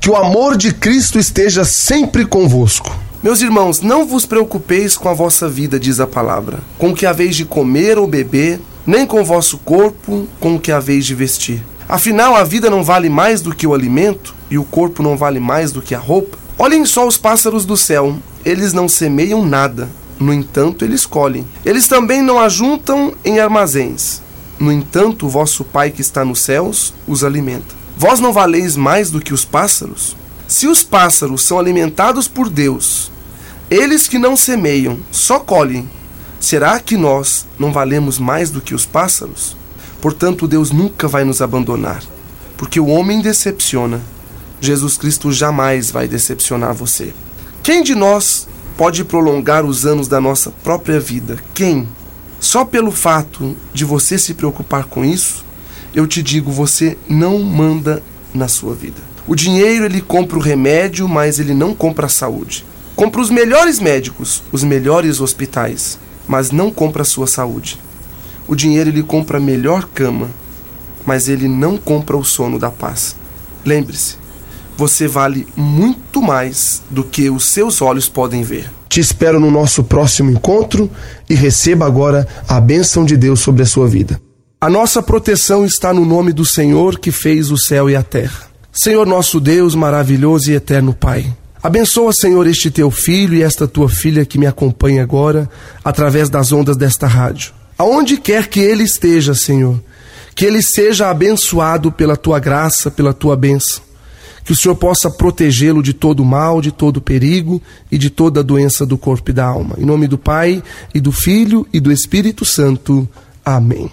Que o amor de Cristo esteja sempre convosco. Meus irmãos, não vos preocupeis com a vossa vida, diz a palavra, com o que haveis de comer ou beber, nem com o vosso corpo, com o que haveis de vestir. Afinal, a vida não vale mais do que o alimento, e o corpo não vale mais do que a roupa. Olhem só os pássaros do céu, eles não semeiam nada, no entanto, eles colhem. Eles também não ajuntam em armazéns. No entanto, o vosso Pai que está nos céus os alimenta. Vós não valeis mais do que os pássaros? Se os pássaros são alimentados por Deus, eles que não semeiam, só colhem, será que nós não valemos mais do que os pássaros? Portanto, Deus nunca vai nos abandonar, porque o homem decepciona. Jesus Cristo jamais vai decepcionar você. Quem de nós pode prolongar os anos da nossa própria vida. Quem? Só pelo fato de você se preocupar com isso, eu te digo, você não manda na sua vida. O dinheiro ele compra o remédio, mas ele não compra a saúde. Compra os melhores médicos, os melhores hospitais, mas não compra a sua saúde. O dinheiro ele compra a melhor cama, mas ele não compra o sono da paz. Lembre-se, você vale muito mais do que os seus olhos podem ver. Te espero no nosso próximo encontro e receba agora a bênção de Deus sobre a sua vida. A nossa proteção está no nome do Senhor que fez o céu e a terra. Senhor nosso Deus, maravilhoso e eterno Pai. Abençoa, Senhor, este teu filho e esta tua filha que me acompanha agora através das ondas desta rádio. Aonde quer que ele esteja, Senhor, que ele seja abençoado pela tua graça, pela tua bênção que o Senhor possa protegê-lo de todo mal, de todo perigo e de toda doença do corpo e da alma. Em nome do Pai, e do Filho e do Espírito Santo. Amém.